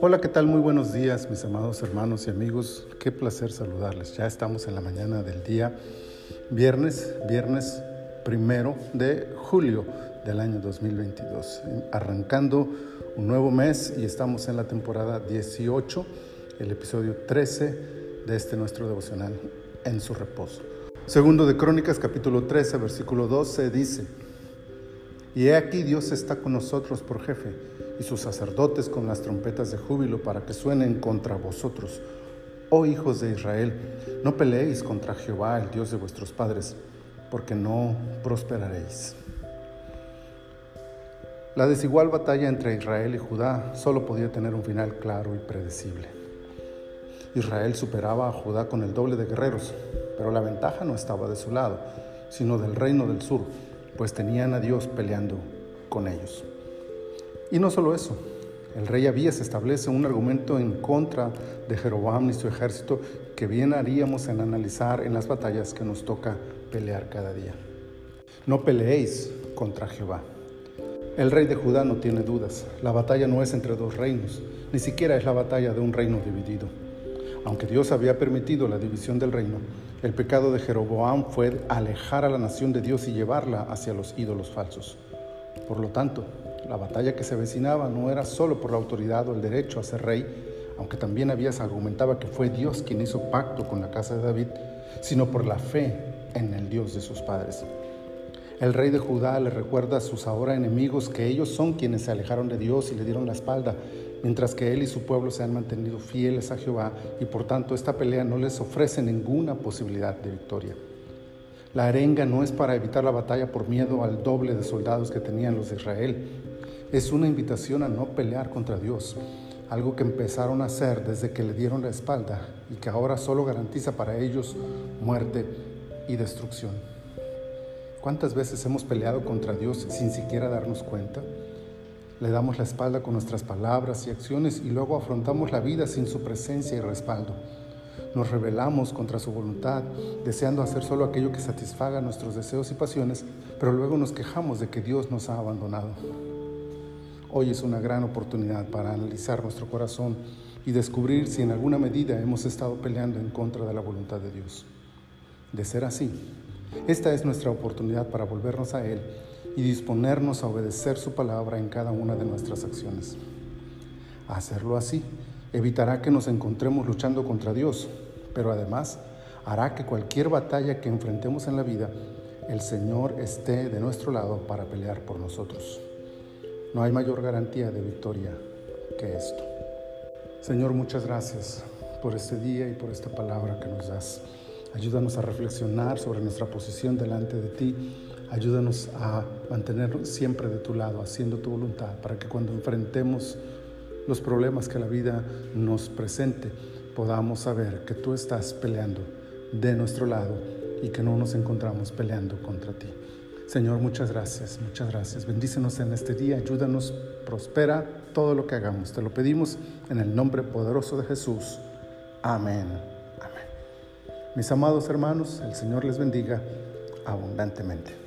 Hola, ¿qué tal? Muy buenos días, mis amados hermanos y amigos. Qué placer saludarles. Ya estamos en la mañana del día viernes, viernes primero de julio del año 2022, arrancando un nuevo mes y estamos en la temporada 18, el episodio 13 de este nuestro devocional en su reposo. Segundo de Crónicas capítulo 13, versículo 12 dice, y he aquí Dios está con nosotros por jefe y sus sacerdotes con las trompetas de júbilo para que suenen contra vosotros. Oh hijos de Israel, no peleéis contra Jehová, el Dios de vuestros padres, porque no prosperaréis. La desigual batalla entre Israel y Judá solo podía tener un final claro y predecible. Israel superaba a Judá con el doble de guerreros, pero la ventaja no estaba de su lado, sino del reino del sur, pues tenían a Dios peleando con ellos. Y no solo eso, el rey Abías establece un argumento en contra de Jeroboam y su ejército que bien haríamos en analizar en las batallas que nos toca pelear cada día. No peleéis contra Jehová. El rey de Judá no tiene dudas. La batalla no es entre dos reinos, ni siquiera es la batalla de un reino dividido. Aunque Dios había permitido la división del reino, el pecado de Jeroboam fue alejar a la nación de Dios y llevarla hacia los ídolos falsos. Por lo tanto, la batalla que se avecinaba no era solo por la autoridad o el derecho a ser rey, aunque también había argumentaba que fue Dios quien hizo pacto con la casa de David, sino por la fe en el Dios de sus padres. El rey de Judá le recuerda a sus ahora enemigos que ellos son quienes se alejaron de Dios y le dieron la espalda, mientras que él y su pueblo se han mantenido fieles a Jehová y por tanto esta pelea no les ofrece ninguna posibilidad de victoria. La arenga no es para evitar la batalla por miedo al doble de soldados que tenían los de Israel. Es una invitación a no pelear contra Dios, algo que empezaron a hacer desde que le dieron la espalda y que ahora solo garantiza para ellos muerte y destrucción. ¿Cuántas veces hemos peleado contra Dios sin siquiera darnos cuenta? Le damos la espalda con nuestras palabras y acciones y luego afrontamos la vida sin su presencia y respaldo. Nos rebelamos contra su voluntad, deseando hacer solo aquello que satisfaga nuestros deseos y pasiones, pero luego nos quejamos de que Dios nos ha abandonado. Hoy es una gran oportunidad para analizar nuestro corazón y descubrir si en alguna medida hemos estado peleando en contra de la voluntad de Dios. De ser así, esta es nuestra oportunidad para volvernos a Él y disponernos a obedecer su palabra en cada una de nuestras acciones. Hacerlo así evitará que nos encontremos luchando contra Dios, pero además hará que cualquier batalla que enfrentemos en la vida, el Señor esté de nuestro lado para pelear por nosotros. No hay mayor garantía de victoria que esto. Señor, muchas gracias por este día y por esta palabra que nos das. Ayúdanos a reflexionar sobre nuestra posición delante de ti. Ayúdanos a mantenernos siempre de tu lado, haciendo tu voluntad, para que cuando enfrentemos los problemas que la vida nos presente, podamos saber que tú estás peleando de nuestro lado y que no nos encontramos peleando contra ti. Señor, muchas gracias, muchas gracias. Bendícenos en este día, ayúdanos, prospera todo lo que hagamos. Te lo pedimos en el nombre poderoso de Jesús. Amén. Mis amados hermanos, el Señor les bendiga abundantemente.